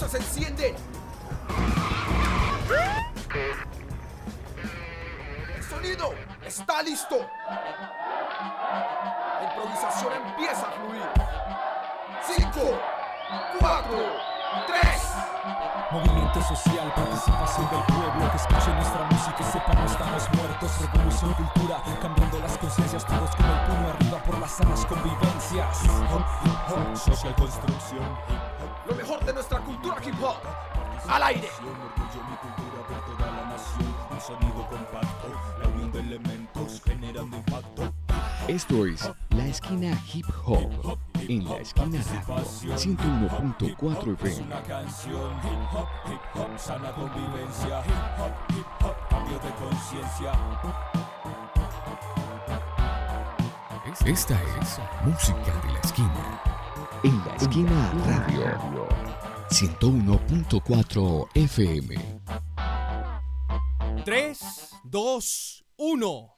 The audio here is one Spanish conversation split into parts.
luces se encienden. El sonido está listo. La improvisación empieza a fluir. 5, 4, 3. Movimiento social, participación del pueblo Que escuche nuestra música y sepa no estamos muertos Revolución, cultura, cambiando las conciencias Todos con el puño arriba por las sanas convivencias social construcción Lo mejor de nuestra cultura hip hop. Al aire. Esto es La Esquina Hip Hop en La Esquina Radio 101.4 FM. Esta es Música de la Esquina en La Esquina Radio 101.4 FM. 3, 2, 1.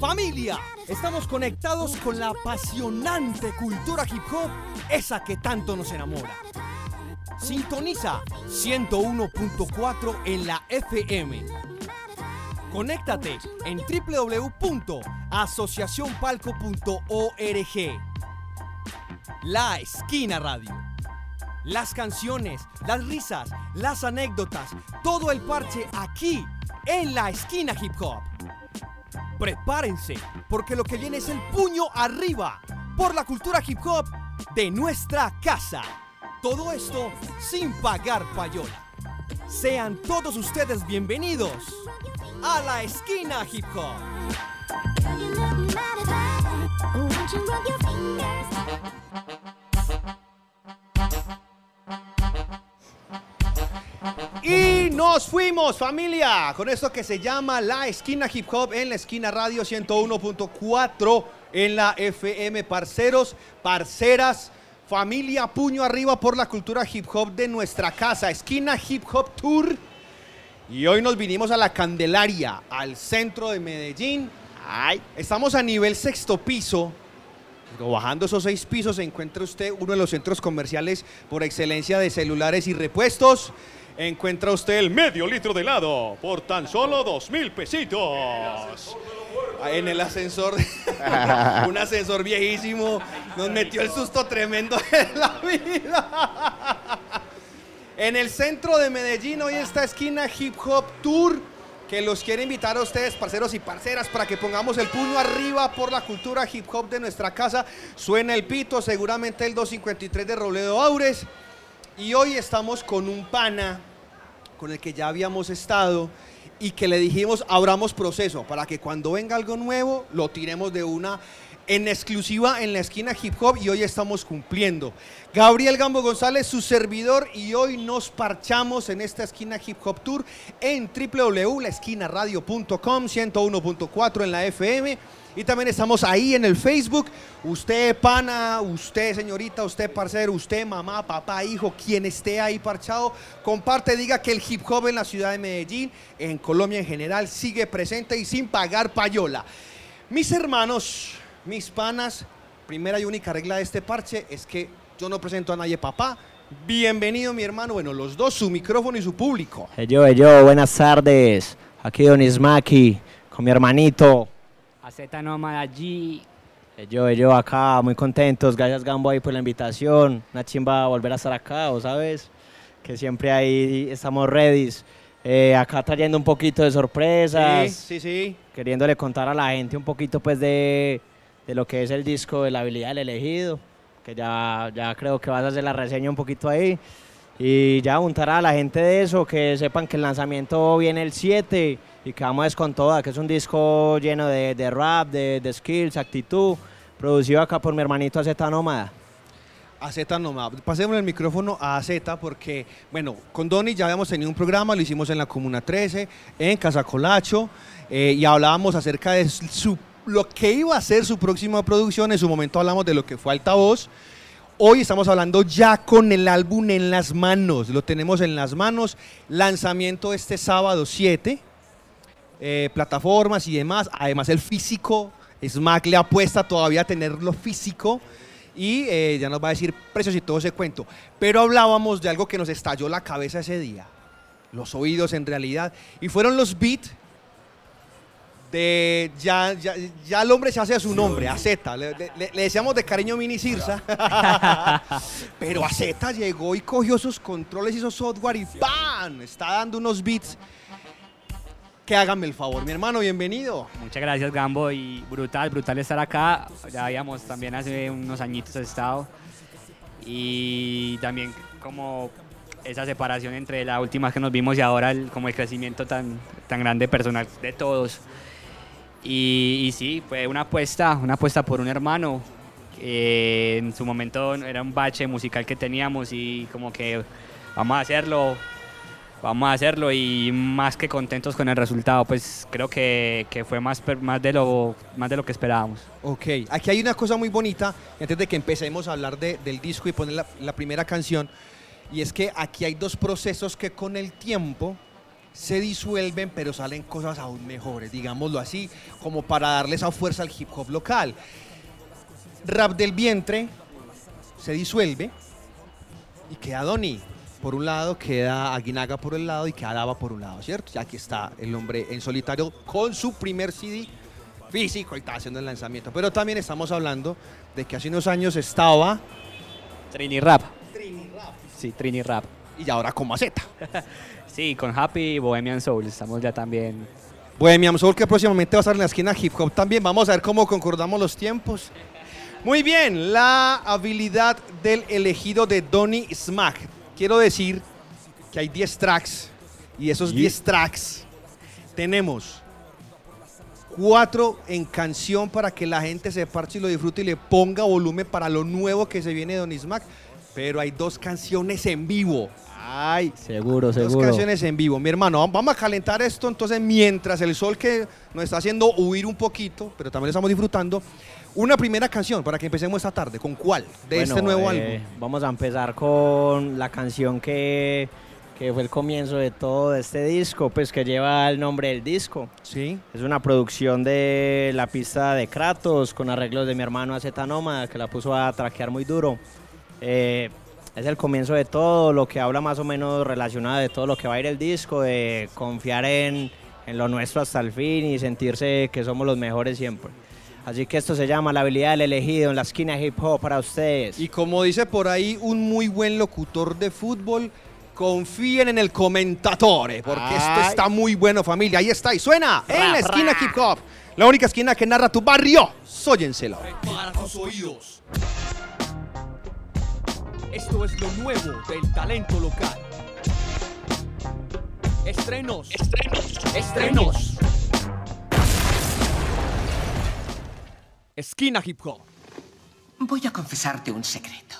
Familia, estamos conectados con la apasionante cultura hip hop, esa que tanto nos enamora. Sintoniza 101.4 en la FM. Conéctate en www.asociacionpalco.org. La Esquina Radio. Las canciones, las risas, las anécdotas, todo el parche aquí en la Esquina Hip Hop. Prepárense, porque lo que viene es el puño arriba por la cultura hip hop de nuestra casa. Todo esto sin pagar payola. Sean todos ustedes bienvenidos a la Esquina Hip Hop. Y nos fuimos, familia, con esto que se llama La Esquina Hip Hop en la Esquina Radio 101.4 en la FM. Parceros, parceras, familia, puño arriba por la cultura hip hop de nuestra casa. Esquina Hip Hop Tour. Y hoy nos vinimos a la Candelaria, al centro de Medellín. Ay, estamos a nivel sexto piso. Pero bajando esos seis pisos se encuentra usted uno de los centros comerciales por excelencia de celulares y repuestos. Encuentra usted el medio litro de helado por tan solo dos mil pesitos. En el ascensor, un ascensor viejísimo, nos metió el susto tremendo en la vida. En el centro de Medellín, hoy esta esquina Hip Hop Tour, que los quiere invitar a ustedes, parceros y parceras, para que pongamos el puño arriba por la cultura hip hop de nuestra casa. Suena el pito, seguramente el 253 de Robledo Aures. Y hoy estamos con un pana con el que ya habíamos estado y que le dijimos abramos proceso para que cuando venga algo nuevo lo tiremos de una en exclusiva en la esquina hip hop y hoy estamos cumpliendo. Gabriel Gambo González, su servidor, y hoy nos parchamos en esta esquina hip hop tour en www.laesquinaradio.com 101.4 en la FM. Y también estamos ahí en el Facebook. Usted, pana, usted, señorita, usted, parcero, usted, mamá, papá, hijo, quien esté ahí parchado, comparte, diga que el hip hop en la ciudad de Medellín, en Colombia en general, sigue presente y sin pagar payola. Mis hermanos, mis panas, primera y única regla de este parche es que yo no presento a nadie, papá. Bienvenido, mi hermano. Bueno, los dos, su micrófono y su público. Yo, yo, buenas tardes. Aquí Don Ismaki con mi hermanito. AZ Nómada allí. Yo, yo acá, muy contentos. Gracias Gambo ahí por la invitación. Una chimba volver a estar acá, ¿o sabes? Que siempre ahí estamos ready. Eh, acá trayendo un poquito de sorpresas. Sí, sí, sí. Queriéndole contar a la gente un poquito pues de, de lo que es el disco de la habilidad del elegido. Que ya, ya creo que vas a hacer la reseña un poquito ahí. Y ya juntar a la gente de eso, que sepan que el lanzamiento viene el 7 y que vamos con toda, que es un disco lleno de, de rap, de, de skills, actitud, producido acá por mi hermanito AZ Nómada. A Z nomás. Pasemos el micrófono a Z porque, bueno, con Donny ya habíamos tenido un programa, lo hicimos en la Comuna 13, en Casa Colacho, eh, y hablábamos acerca de su, lo que iba a ser su próxima producción. En su momento hablamos de lo que fue Altavoz. Hoy estamos hablando ya con el álbum en las manos. Lo tenemos en las manos. Lanzamiento este sábado 7. eh, plataformas y demás. Además, el físico. Smack le apuesta todavía a tenerlo físico. y eh, ya nos va a decir precios y todo ese cuento. Pero hablábamos de algo que nos estalló la cabeza ese día, los oídos en realidad, y fueron los beats de ya, ya, ya el hombre se hace a su nombre, a Z. Le, le- le decíamos de cariño Mini Cirsa. Pero a Z llegó y cogió sus controles, hizo software y ¡pam! Está dando unos beats. Que háganme el favor, mi hermano, bienvenido. Muchas gracias, Gambo. Y brutal, brutal estar acá. Ya habíamos también hace unos añitos estado. Y también como esa separación entre la última que nos vimos y ahora el- como el crecimiento tan, tan grande personal de todos. Y, sí, fue una apuesta, una apuesta por un hermano. en su momento era un bache musical que teníamos y como que vamos a hacerlo, vamos a hacerlo y más que contentos con el resultado, pues creo que, que fue más, más, de lo, más de lo que esperábamos. Ok, aquí hay una cosa muy bonita, antes de que empecemos a hablar de- del disco y poner la, la primera canción, y es que aquí hay dos procesos que con el tiempo se disuelven, pero salen cosas aún mejores, digámoslo así, como para darle esa fuerza al hip hop local. Rap del vientre se disuelve y queda Donny. Por un lado queda Aguinaga por el lado y queda Dava por un lado, ¿cierto? Y aquí está el hombre en solitario con su primer CD físico y está haciendo el lanzamiento. Pero también estamos hablando de que hace unos años estaba Trini Rap. Sí, Trini Rap. y ahora como Z. Sí, con Happy y Bohemian Soul estamos ya también. Bohemian Soul que próximamente va a estar en la esquina hip hop también. Vamos a ver cómo concordamos los tiempos. Muy bien, la habilidad del elegido de Donny Smack. Quiero decir que hay 10 tracks y esos 10 tracks tenemos cuatro en canción para que la gente se parche y lo disfrute y le ponga volumen para lo nuevo que se viene de Donny Smack. Pero hay dos canciones en vivo. Ay, Seguro, Dos seguro. canciones en vivo. Mi hermano, vamos a calentar esto entonces mientras el sol que nos está haciendo huir un poquito, pero también lo estamos disfrutando. Una primera canción para que empecemos esta tarde. ¿Con cuál? De Bueno, este nuevo eh, álbum. Vamos a empezar con la canción que, que fue el comienzo de todo este disco, pues que lleva el nombre del disco. Sí. Es una producción de la pista de Kratos con arreglos de mi hermano AZ Nómada que la puso a traquear muy duro. Eh, es el comienzo de todo, lo que habla más o menos relacionado de todo lo que va a ir el disco, de confiar en, en lo nuestro hasta el fin y sentirse que somos los mejores siempre. Así que esto se llama La habilidad del elegido en la esquina hip hop para ustedes. Y como dice por ahí un muy buen locutor de fútbol, confíen en el comentatore, porque esto Ay. está muy bueno, familia. Ahí está, y suena en Ra, la esquina ra. hip hop. La única esquina que narra tu barrio. Sóyenselo. Para tus oídos. Esto es lo nuevo del talento local. Estrenos. Estrenos. Estrenos. Esquina Hip Hop. Voy a confesarte un secreto.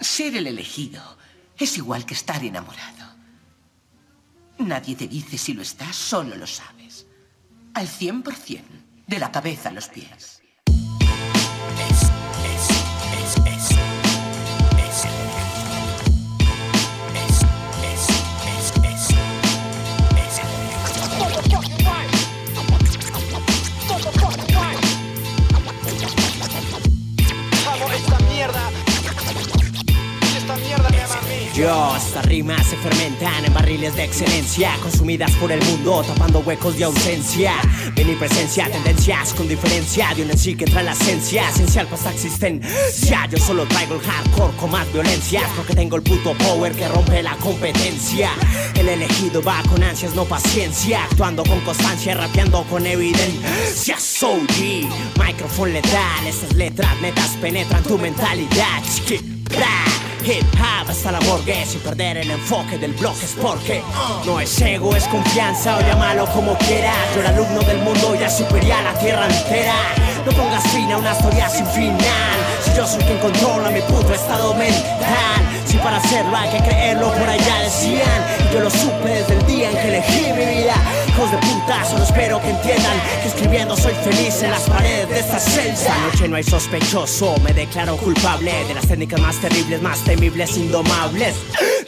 Ser el elegido es igual que estar enamorado. Nadie te dice si lo estás, solo lo sabes. Al 100%, de la cabeza a los pies. Se fermentan en barriles de excelencia, consumidas por el mundo, tapando huecos de ausencia. Ven y presencia, tendencias con diferencia de un en sí que trae la esencia, esencial para esta existencia. Yo solo traigo el hardcore con más violencia, porque tengo el puto power que rompe la competencia. El elegido va con ansias, no paciencia, actuando con constancia, rapeando con evidencia. Soul G, micrófono letal, estas letras netas penetran tu mentalidad. Hip hop hasta la morgue sin perder el enfoque del bloque es porque no es ego, es confianza o llámalo como quieras. Yo era alumno del mundo, ya superé a la tierra entera. No pongas fin a una historia sin final. Si yo soy quien controla mi puto estado mental. Si para hacerlo hay que creerlo, por allá decían. Y yo lo supe desde el día en que elegí mi vida. Hijos de puta, solo espero que entiendan que escribiendo soy feliz en las paredes de esta celda. Esta noche no hay sospechoso, me declaro culpable de las técnicas más terribles, más temibles, indomables.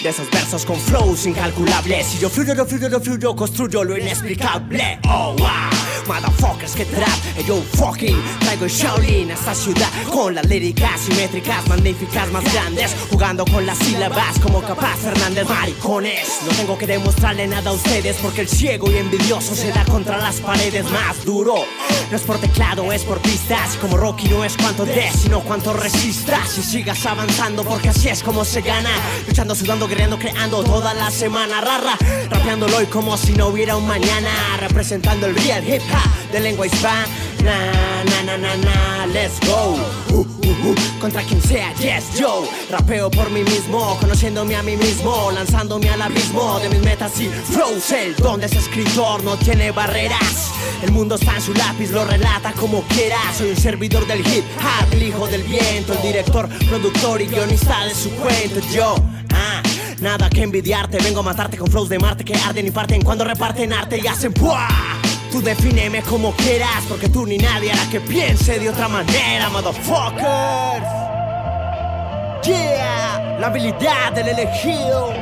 Esos versos con flows incalculables. Y yo fluyo, yo fluyo, yo fluyo, construyo lo inexplicable. Oh, wow. Motherfuckers que trap, yo fucking traigo Shaolin a esta ciudad con las líricas simétricas, magníficas, más grandes, jugando con las sílabas como capaz Fernández Maricones. No tengo que demostrarle nada a ustedes porque el ciego y envidioso se da contra las paredes más duro. No es por teclado, es por pistas. Como Rocky no es cuánto des, sino cuánto resistas. Y sigas avanzando porque así es como se gana. Luchando, sudando, guerreando, creando toda la semana. Rara, rapeándolo hoy como si no hubiera un mañana. Representando el real hip hop de lengua hispana. Na, na, na, na, let's go. Uh, uh, uh, Contra quien sea, yes, yo. Rapeo por mí mismo, conociéndome a mí mismo, lanzándome al abismo de mis metas y flows. El don de ese escritor no tiene barreras. El mundo está en su lápiz, lo relata como quiera. Soy un servidor del hip hop, el hijo del viento, el director, productor y guionista de su cuento. Yo, ah. Nada que envidiarte, vengo a matarte con flows de Marte que arden y parten cuando reparten arte y hacen ¡buah! Tú defíneme como quieras, porque tú ni nadie hará que piense de otra manera, motherfuckers. Yeah, la habilidad del elegido.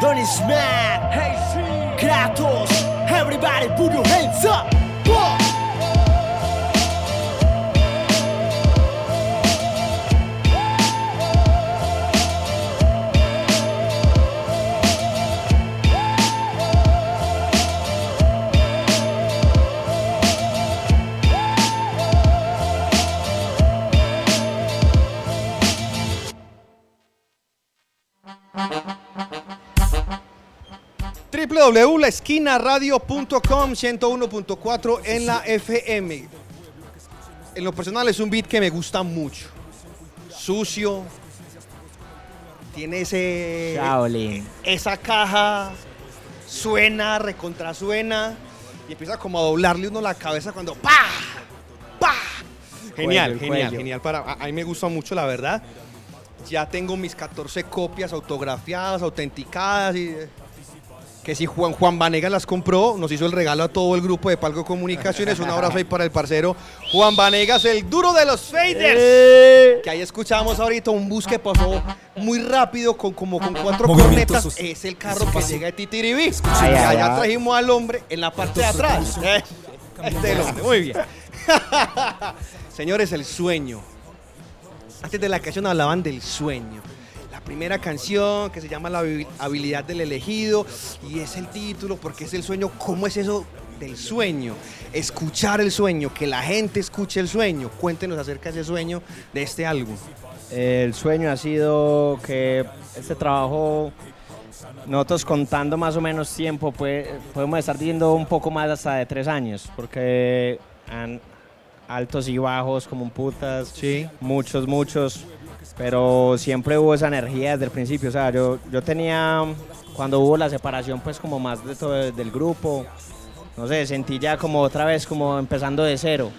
Donny Smack, Kratos, everybody put your hands up. www.laesquinaradio.com 101.4 en la FM. En lo personal es un beat que me gusta mucho. Sucio. Tiene ese Shaolin. esa caja suena, recontrasuena y empieza como a doblarle uno la cabeza cuando ¡pa! ¡pa! Genial, genial, cuello. genial. Para, a, a mí me gusta mucho, la verdad. Ya tengo mis 14 copias autografiadas, autenticadas y eh, que si Juan, Juan Vanegas las compró, nos hizo el regalo a todo el grupo de Palco Comunicaciones. Un abrazo ahí para el parcero Juan Vanegas, el duro de los faders. Que ahí escuchamos ahorita un bus que pasó muy rápido con como con cuatro cornetas. Es el carro que llega de Titiribí. Ay, allá ay. trajimos al hombre en la parte de atrás. Eh, Este es el hombre, muy bien. Señores, el sueño. Antes de la canción hablaban del sueño. Primera canción que se llama La habi- habilidad del elegido y es el título porque es el sueño. ¿Cómo es eso del sueño? Escuchar el sueño, que la gente escuche el sueño. Cuéntenos acerca de ese sueño de este álbum. El sueño ha sido que este trabajo, nosotros contando más o menos tiempo, pues, podemos estar diciendo un poco más hasta de tres años, porque han altos y bajos como un putas, Sí. muchos, muchos, pero siempre hubo esa energía desde el principio. O sea, yo, yo tenía, cuando hubo la separación, pues como más de todo del grupo, no sé, sentí ya como otra vez como empezando de cero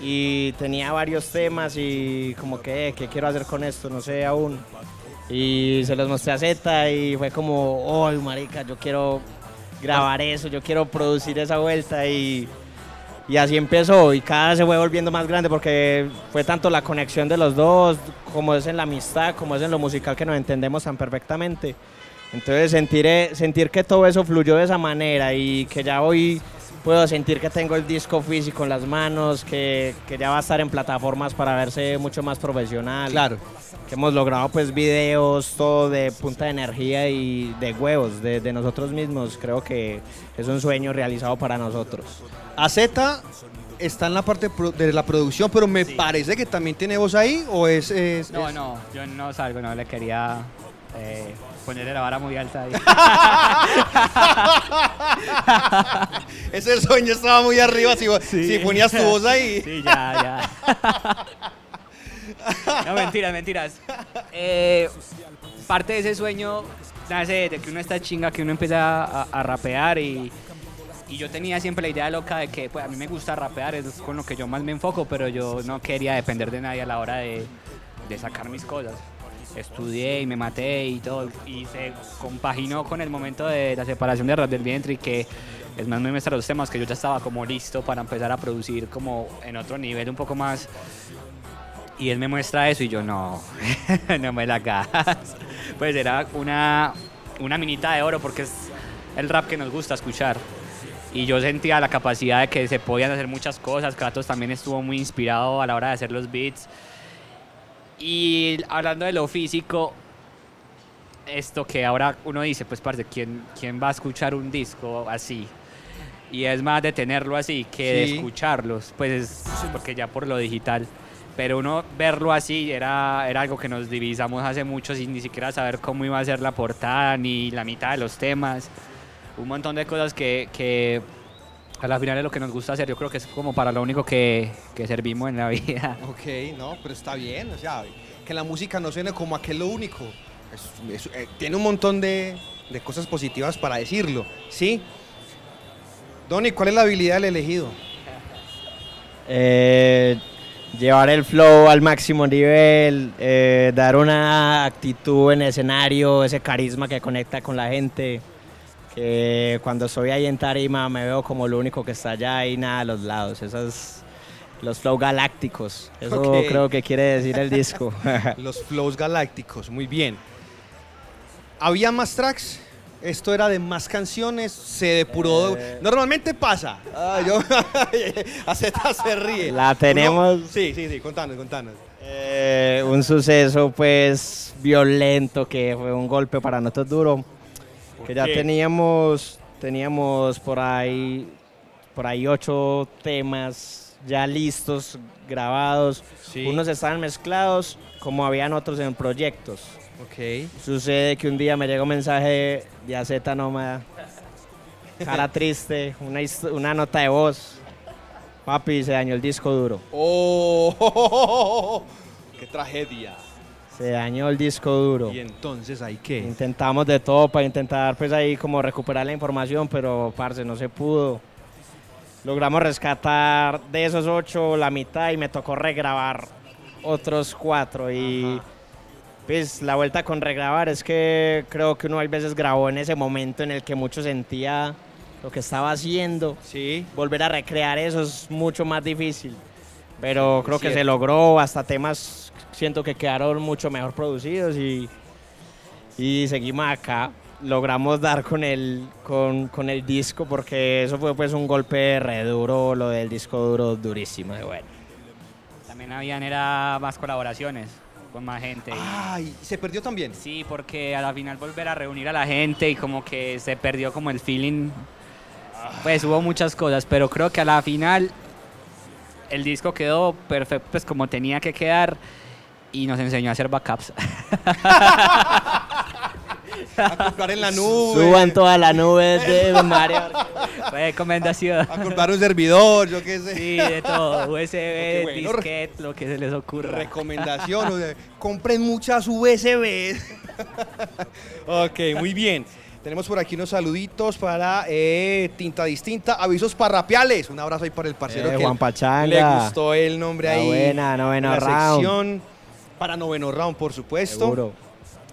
y tenía varios temas y como que, eh, ¿qué quiero hacer con esto? No sé aún. Y se los mostré a Z y fue como, ¡ay, marica, yo quiero grabar eso, yo quiero producir esa vuelta! Y, y así empezó y cada vez se fue volviendo más grande porque fue tanto la conexión de los dos, como es en la amistad, como es en lo musical que nos entendemos tan perfectamente. Entonces sentir, eh, sentir que todo eso fluyó de esa manera y que ya hoy puedo sentir que tengo el disco físico en las manos, que, que ya va a estar en plataformas para verse mucho más profesional. Claro. Que hemos logrado pues videos, todo de punta de energía y de huevos, de, de nosotros mismos. Creo que es un sueño realizado para nosotros. AZ está en la parte de la producción, pero me parece que también tiene voz ahí o es... es- No, es- no, yo no salgo, no, le quería eh, ponerle la vara muy alta ahí. Ese sueño estaba muy arriba si, si ponías tu voz ahí. Sí, ya, ya. No, mentiras, mentiras. Eh, parte de ese sueño nace de que uno está chinga, que uno empieza a, a rapear y, y yo tenía siempre la idea loca de que pues, a mí me gusta rapear, es con lo que yo más me enfoco, pero yo no quería depender de nadie a la hora de, de sacar mis cosas. Estudié y me maté y todo, y se compaginó con el momento de la separación de Rap del Vientre y que el man me muestra los temas que yo ya estaba como listo para empezar a producir como en otro nivel un poco más y él me muestra eso y yo no, no me la hagas. pues era una, una minita de oro porque es el rap que nos gusta escuchar. Y yo sentía la capacidad de que se podían hacer muchas cosas. Kratos también estuvo muy inspirado a la hora de hacer los beats. Y hablando de lo físico, esto que ahora uno dice, pues parce, ¿quién, quién va a escuchar un disco así? Y es más de tenerlo así que de escucharlos, pues es porque ya por lo digital. Pero uno verlo así era, era algo que nos divisamos hace mucho sin ni siquiera saber cómo iba a ser la portada ni la mitad de los temas. Un montón de cosas que, que a la final es lo que nos gusta hacer. Yo creo que es como para lo único que, que servimos en la vida. Ok, no, pero está bien, o sea, que la música no suene como aquel lo único. Es- es- eh, tiene un montón de, de cosas positivas para decirlo, ¿sí? Donny, ¿cuál es la habilidad del elegido? Eh, llevar el flow al máximo nivel, eh, dar una actitud en escenario, ese carisma que conecta con la gente. Que cuando estoy ahí en tarima me veo como lo único que está allá y nada a los lados. Esos los flow galácticos. Eso creo que quiere decir el disco. Los flows galácticos, muy bien. ¿Había más tracks? Esto era de más canciones, se depuró. Eh. Normalmente pasa. Ah, yo, Aceta se ríe. La tenemos. Uno- sí, sí, sí, contanos, contanos. Eh, un suceso pues violento que fue un golpe para nosotros duro que ya teníamos teníamos por ahí por ahí ocho temas ya listos grabados Sí. unos estaban mezclados como habían otros en proyectos sucede que un día me llega un mensaje de AZ Nómada cara triste una, una nota de voz papi se dañó el disco duro ¡Oh! ¡Qué tragedia! Se dañó el disco duro Y entonces, ¿hay qué? Intentamos de todo para intentar pues ahí como recuperar la información, pero parce, no se pudo. Logramos rescatar de esos ocho la mitad y me tocó regrabar otros cuatro y pues la vuelta con regrabar es que creo que uno a veces grabó en ese momento en el que mucho sentía lo que estaba haciendo. Sí. Volver a recrear eso es mucho más difícil, pero creo que se logró, hasta temas siento que quedaron mucho mejor producidos y y seguimos acá. Logramos dar con el, con, con el disco porque eso fue pues un golpe re duro, lo del disco duro durísimo. y bueno. También habían era más colaboraciones con más gente. y- Ay, ¿se perdió también? Sí, porque a la final volver a reunir a la gente y como que se perdió como el feeling. Pues hubo muchas cosas, pero creo que a la final el disco quedó perfecto, pues como tenía que quedar y nos enseñó a hacer backups. A comprar en la nube. Suban toda la nube de Mario. Recomendación. A comprar un servidor, yo qué sé. Sí, de todo. USB, bueno. disquete, lo que se les ocurra. Recomendación, o sea, compren muchas USB. ok, muy bien. Tenemos por aquí unos saluditos para eh, Tinta Distinta, avisos parrapiales. Un abrazo ahí para el parcero Eh, que Juan Pachanga. le gustó el nombre La ahí. buena, noveno en la round. sección. Para noveno round, por supuesto. Seguro.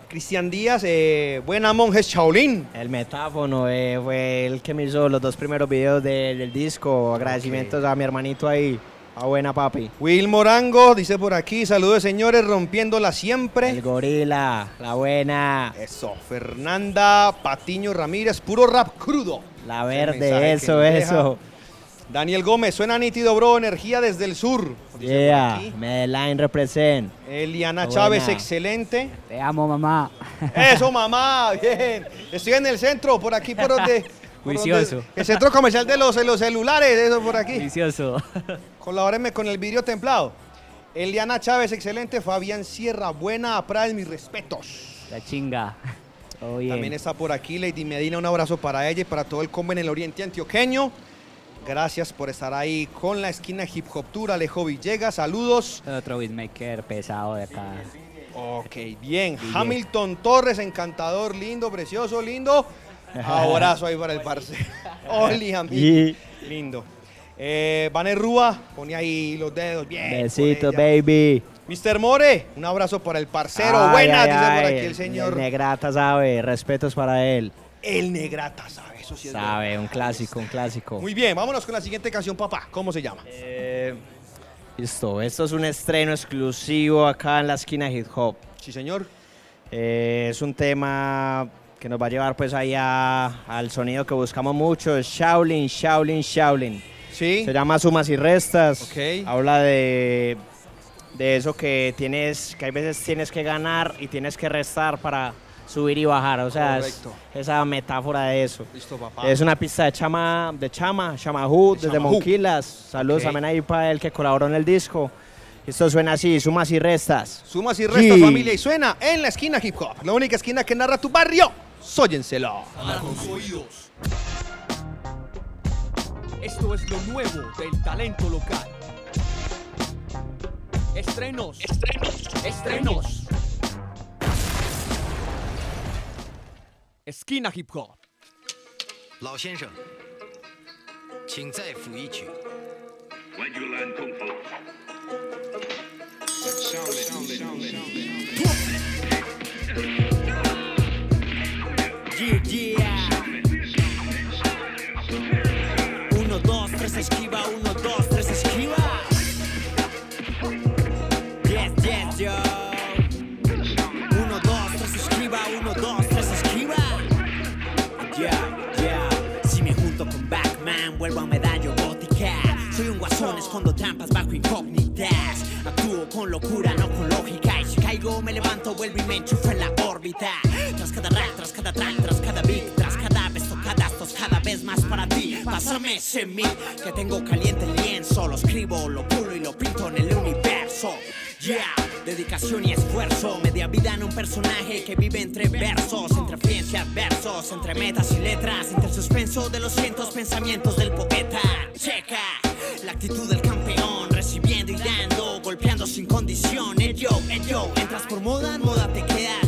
Cristian Díaz, eh, buena monjes Shaolin. El metáfono eh, fue el que me hizo los dos primeros videos de- del disco. Agradecimientos a mi hermanito ahí. A buena papi. Will Morango dice por aquí, saludos señores, rompiéndola siempre. El gorila, la buena. Eso, Fernanda Patiño Ramírez, puro rap crudo. La verde, eso, eso. Daniel Gómez, suena nítido, bro, energía desde el sur. Yeah. Medellín represent. Eliana. Chávez, excelente. Te amo, mamá. Eso, mamá, bien. Estoy en el centro, por aquí, por donde. por donde- Juicioso. el centro comercial de los, de los celulares, eso por aquí. Delicioso. Colabórenme con el vidrio templado. Eliana Chávez, excelente. Fabián Sierra, buena, Prades, mis respetos. La chinga. Bien. También está por aquí Lady Medina, un abrazo para ella y para todo el combo en el oriente antioqueño. Gracias por estar ahí con la esquina Hip Hop Tour. Alejo Villegas, saludos. Otro beatmaker pesado de acá. Ok, bien. Hamilton Torres, encantador, lindo, precioso, lindo. Abrazo ahí para el parce. Oli, amigo. Y Lindo. Eh, Vaner Rúa, pone ahí los dedos. Bien. besitos, baby. Mr. More, un abrazo para el parcero. Ay, Buenas, ay, dice por aquí el señor. Negrata sabe, respetos para él. El Negrata, ¿sabe? Eso sí es Sabe, verdad. un clásico, un clásico. Muy bien, vámonos con la siguiente canción, papá. ¿Cómo se llama? Eh, listo, esto es un estreno exclusivo acá en la esquina hip hop. Sí, señor. Eh, es un tema que nos va a llevar pues ahí a- al sonido que buscamos mucho, es Shaolin, Shaolin, Shaolin. Sí. Se llama Sumas y Restas. Ok. Habla de, de eso que tienes, que hay veces tienes que ganar y tienes que restar para subir y bajar. O sea, es esa metáfora de eso. Listo, papá. Es una pista de Chama, de Chama, Chamahu, desde Chamahu. Monquilas. Saludos Ok. también ahí para el que colaboró en el disco. Esto suena así, sumas y restas. Sumas y restas, Sí. familia, y suena en la esquina hip hop. La única esquina que narra tu barrio. Sóyenselo. con sus oídos. Esto es lo nuevo del talento local. Estrenos, estrenos, estrenos. Esquina Hip Hop. 老先生，请再抚一曲。When you learn kung esquiva, 1, 2, 3 esquiva. 10, 10, yo. 1, 2, 3 esquiva, 1, 2, 3 esquiva. Si me junto con Batman, vuelvo a medallo gótica. Soy un guasón, escondo trampas bajo incógnitas. Actúo con locura, no con lógica. Y si caigo, me levanto, vuelvo y me enchufo en la órbita. Tras cada rack, tras cada track, tras cada beat, cada vez más para ti. Pásame ese mí que tengo caliente el lienzo. Lo escribo, lo pulo y lo pinto en el universo. Yeah, dedicación y esfuerzo. Media vida en un personaje que vive entre versos, entre ciencias, versos, entre metas y letras, entre el suspenso de los cientos pensamientos del poeta. Checa la actitud del campeón, recibiendo y dando, golpeando sin condición. El yo, el yo, entras por moda, en moda te quedas.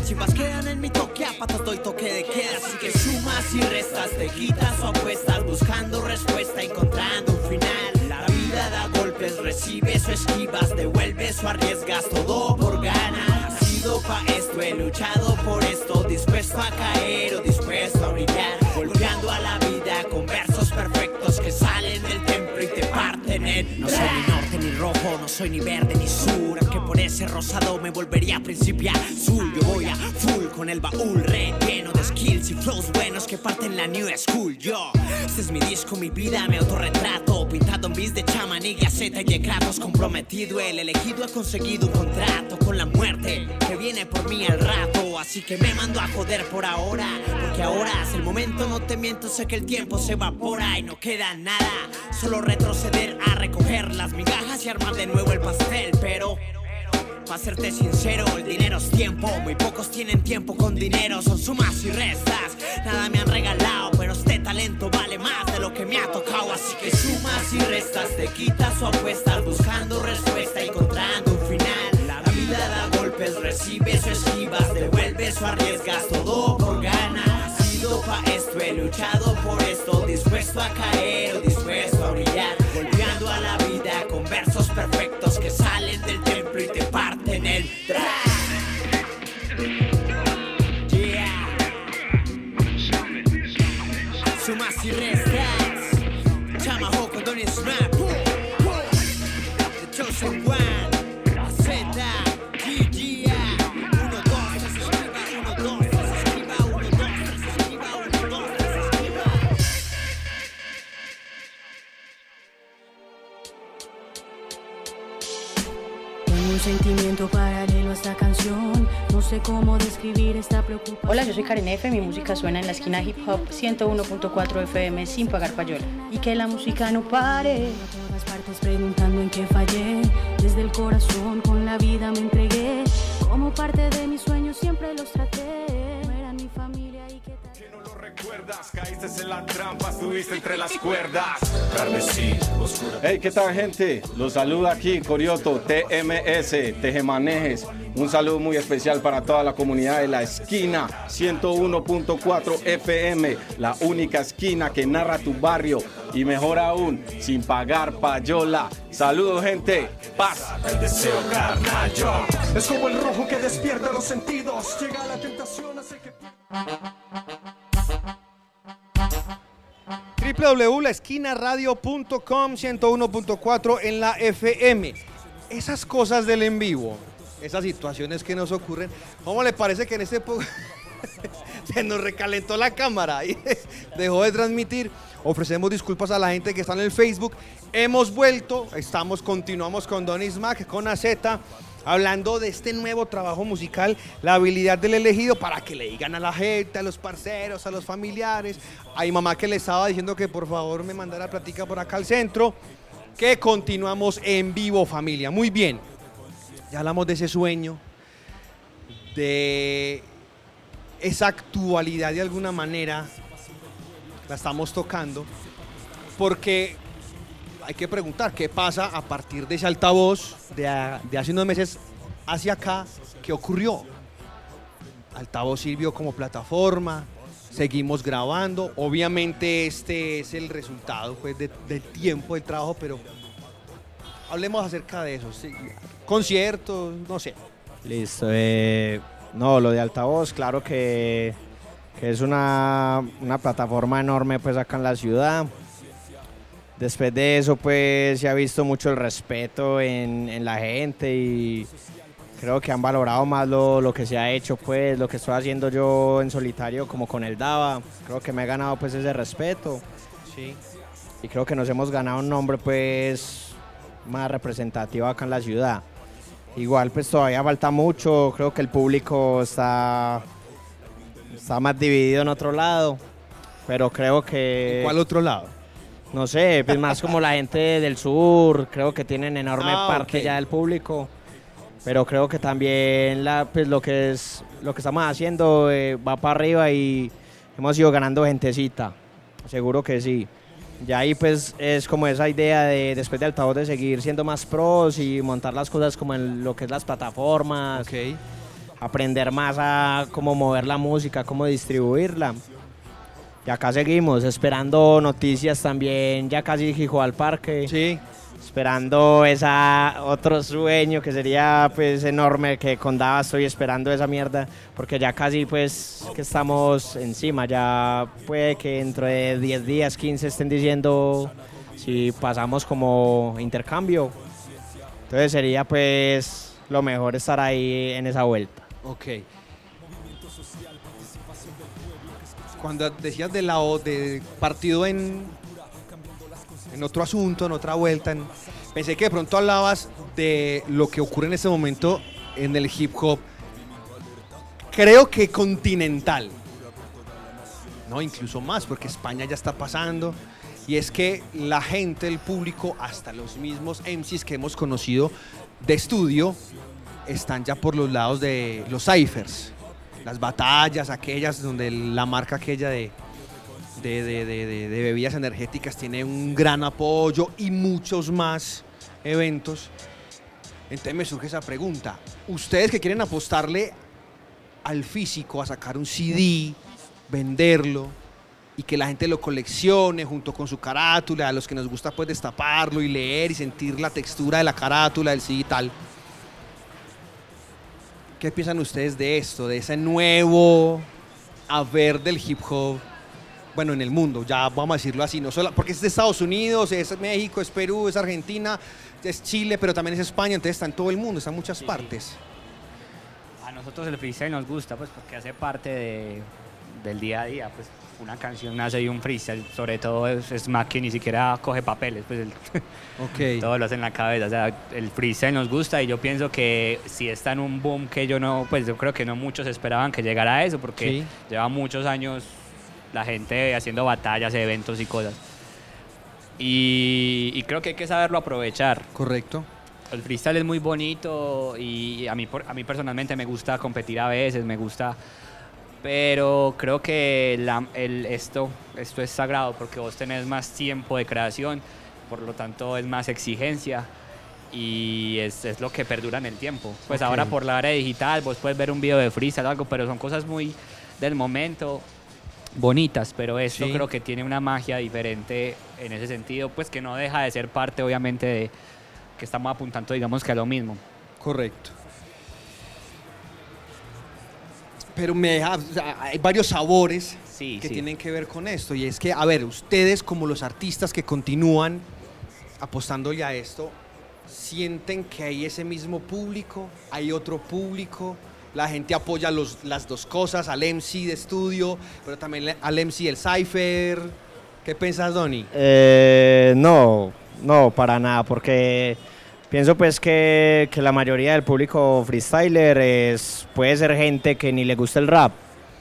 Mi toque, a patas doy toque de queda. Así que sumas y restas, te quitas o apuestas, buscando respuesta, encontrando un final. La vida da golpes, recibes o esquivas, devuelves o arriesgas todo por ganas. Nacido pa' esto, he luchado por esto, dispuesto a caer o dispuesto a brillar. Golpeando a la vida con versos perfectos que salen del templo y te parten en. No soy ni norte ni rojo, no soy ni verde ni sur. Aunque por rosado me volvería a principiar. Azul, yo voy a full con el baúl relleno de skills y flows buenos que parten la new school. Yo, este es mi disco, mi vida, mi autorretrato. Pintado en bis de chaman y gaceta y de. Comprometido, el elegido ha conseguido un contrato con la muerte que viene por mí al rato. Así que me mando a joder por ahora. Porque ahora es el momento, no te miento, sé que el tiempo se evapora y no queda nada. Solo retroceder a recoger las migajas y armar de nuevo el pastel. Pero para serte sincero, el dinero es tiempo. Muy pocos tienen tiempo con dinero, son sumas y restas. Nada me han regalado, pero este talento vale más de lo que me ha tocado. Así que sumas y restas, te quitas o apuestas, buscando respuesta, encontrando un final. La vida da golpes, recibes o esquivas, devuelves o arriesgas todo por ganas. Nacido pa' esto, he luchado por esto, dispuesto a caer o dispuesto a brillar. Golpeando a la vida con versos perfectos que salen del Sumas y restas. Chamajo con Donny Snap. The Chosen One. Z. GG. Uno, dos, tres, esquiva. Uno, dos, tres, esquiva. Uno, dos, tres, esquiva. Uno, dos, tres, esquiva. Tengo un sentimiento paralelo a esta canción. No sé cómo describir esta preocupación. Hola, yo soy Karen F. Mi música suena en la esquina hip hop 101.4 FM sin pagar payola. Y que la música no pare. A todas partes preguntando en qué fallé. Desde el corazón caíste en la trampa, estuviste entre las cuerdas. Hey, ¿qué tal gente? Los saluda aquí Corioto, TMS, Tejemanejes. Un saludo muy especial para toda la comunidad de la esquina 101.4 FM, la única esquina que narra tu barrio y mejor aún, sin pagar payola. Saludos gente, paz. El deseo carnal, yo. Es como el rojo que despierta los sentidos. Llega la tentación, hace que. www.laesquinaradio.com 101.4 en la FM. Esas cosas del en vivo. esas situaciones que nos ocurren. ¿Cómo le parece que en este se nos recalentó la cámara y dejó de transmitir? Ofrecemos disculpas a la gente que está en el Facebook. Hemos vuelto, estamos, continuamos con Don Ismac, con AZ, hablando de este nuevo trabajo musical, la habilidad del elegido, para que le digan a la gente, a los parceros, a los familiares. A mi mamá que le estaba diciendo que por favor me mandara platica por acá al centro. Que continuamos en vivo, familia. Muy bien. Ya hablamos de ese sueño, de esa actualidad de alguna manera. La estamos tocando. Porque hay que preguntar qué pasa a partir de ese altavoz de, hace unos meses hacia acá. ¿Qué ocurrió? Altavoz sirvió como plataforma. Seguimos grabando. Obviamente este es el resultado pues, de- del tiempo del trabajo, pero hablemos acerca de eso. Conciertos, no sé. Listo. eh, no, lo de altavoz, claro que, que es una, una plataforma enorme pues acá en la ciudad. Después de eso pues se ha visto mucho el respeto en, en la gente y creo que han valorado más lo, lo que se ha hecho pues, lo que estoy haciendo yo en solitario como con el Dava. Creo que me he ganado pues ese respeto. Sí. Y creo que nos hemos ganado un nombre pues más representativo acá en la ciudad. Igual pues todavía falta mucho, creo que el público está, está más dividido en otro lado, pero creo que... ¿En cuál otro lado? No sé, pues más como la gente del sur, creo que tienen enorme Ah, parte ya del público, pero creo que también la, pues lo que es lo que estamos haciendo eh, va para arriba y hemos ido ganando gentecita, seguro que sí. Ya ahí pues es como esa idea de después de altavoz de seguir siendo más pros y montar las cosas como en lo que es las plataformas, aprender más a cómo mover la música, cómo distribuirla. Y acá seguimos esperando noticias también, ya casi Jijo al parque. Sí. Esperando esa otro sueño que sería pues enorme que con Dava estoy esperando esa mierda porque ya casi pues que estamos encima, ya puede que dentro de 10 días, 15 estén diciendo si pasamos como intercambio. Entonces sería pues lo mejor estar ahí en esa vuelta. Ok. Cuando decías de la O, de partido en, otro asunto, en otra vuelta, en- pensé que de pronto hablabas de lo que ocurre en este momento en el hip hop. Creo que continental. No, incluso más, porque España ya está pasando. Y es que la gente, el público, hasta los mismos MCs que hemos conocido de estudio, están ya por los lados de los ciphers. Las batallas, aquellas donde la marca aquella de, de, de- de- bebidas energéticas tiene un gran apoyo y muchos más eventos. Entonces me surge esa pregunta. Ustedes que quieren apostarle al físico, a sacar un CD, venderlo y que la gente lo coleccione junto con su carátula, a los que nos gusta pues destaparlo y leer y sentir la textura de la carátula del CD y tal. ¿Qué piensan ustedes de esto, de ese nuevo haber del hip hop? Bueno, en el mundo, ya vamos a decirlo así, no solo porque es de Estados Unidos, es México, es Perú, es Argentina, es Chile, pero también es España, entonces está en todo el mundo, está en muchas partes. A nosotros el freestyle nos gusta, pues porque hace parte de- del día a día, pues una canción nace de un freestyle, sobre todo es, es más que ni siquiera coge papeles, pues el- Ok. todo lo hace en la cabeza, o sea, el freestyle nos gusta y yo pienso que si está en un boom que yo no, pues yo creo que no muchos esperaban que llegara a eso, porque Sí. lleva muchos años la gente haciendo batallas, eventos y cosas. Y, y creo que hay que saberlo aprovechar. Correcto. El freestyle es muy bonito y a mí, a mí personalmente me gusta competir a veces, me gusta, pero creo que la- el- esto, esto es sagrado porque vos tenés más tiempo de creación, por lo tanto es más exigencia y es, es lo que perdura en el tiempo. Pues ahora por la área digital vos puedes ver un video de freestyle o algo, pero son cosas muy del momento bonitas, pero esto Sí. creo que tiene una magia diferente en ese sentido, pues que no deja de ser parte obviamente de que estamos apuntando digamos que a lo mismo. Correcto. Pero me deja, o sea, hay varios sabores Sí, que sí. tienen que ver con esto. Y es que, a ver, ustedes como los artistas que continúan apostándole a esto, sienten que hay ese mismo público, hay otro público, la gente apoya los, las dos cosas, al MC de estudio, pero también al MC del Cypher. ¿Qué piensas, Donny? Eh, no, no, para nada, porque pienso pues que, que la mayoría del público freestyler es, puede ser gente que ni le gusta el rap.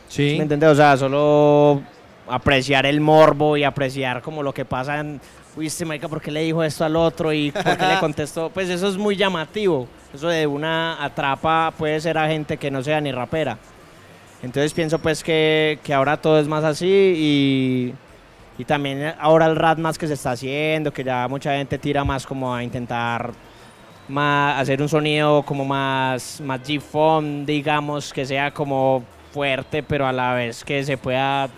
Sí. ¿Me entiendes? O sea, solo apreciar el morbo y apreciar como lo que pasa en, uy, este marica, ¿por qué le dijo esto al otro? Y ¿por qué le contestó? Pues eso es muy llamativo. Eso de una atrapa puede ser a gente que no sea ni rapera. Entonces pienso pues que, que ahora todo es más así y, y también ahora el rap más que se está haciendo, que ya mucha gente tira más como a intentar más, hacer un sonido como más, más G-Funk, digamos, que sea como fuerte, pero a la vez que se pueda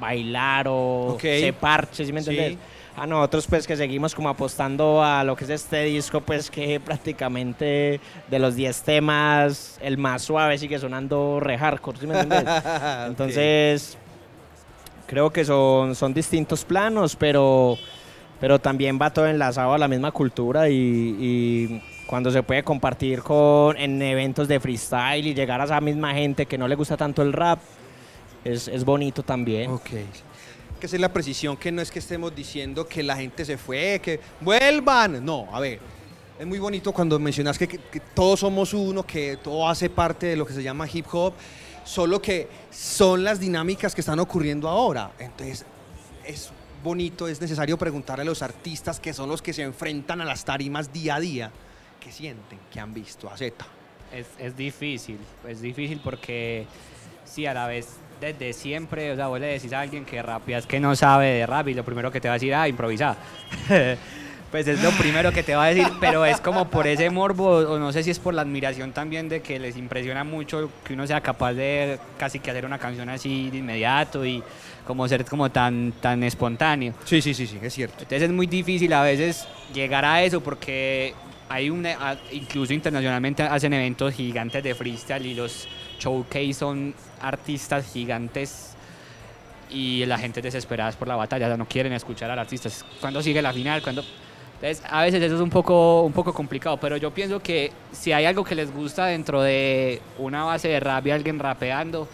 bailar o se parche, ¿sí me Sí. entendés? A nosotros pues que seguimos como apostando a lo que es este disco, pues que prácticamente de los 10 temas, el más suave sigue sonando re hardcore, ¿sí me entendés? Entonces, creo que son, son distintos planos, pero, pero también va todo enlazado a la misma cultura y, y cuando se puede compartir con, en eventos de freestyle y llegar a esa misma gente que no le gusta tanto el rap, es, es bonito también. Ok. Que es la precisión, que no es que estemos diciendo que la gente se fue, que vuelvan. No, a ver. Es muy bonito cuando mencionas que, que- que todos somos uno, que todo hace parte de lo que se llama hip hop, solo que son las dinámicas que están ocurriendo ahora. Entonces, es bonito, es necesario preguntarle a los artistas que son los que se enfrentan a las tarimas día a día, qué sienten, qué han visto, a Z. Es, es difícil, es difícil porque sí, a la vez desde siempre, o sea, vos le decís a alguien que rapeas que no sabe de rap y lo primero que te va a decir, ah, improvisa. pues es lo primero que te va a decir, pero es como por ese morbo, o no sé si es por la admiración también de que les impresiona mucho que uno sea capaz de casi que hacer una canción así de inmediato y como ser como tan, tan espontáneo. Sí, sí, sí, sí, es cierto. Entonces es muy difícil a veces llegar a eso porque hay un, a- incluso internacionalmente hacen eventos gigantes de freestyle y los showcase son artistas gigantes y la gente desesperada por la batalla, no quieren escuchar al artista. ¿Cuándo sigue la final? ¿Cuándo? Entonces, a veces eso es un poco, un poco complicado, pero yo pienso que si hay algo que les gusta dentro de una base de rap y alguien rapeando,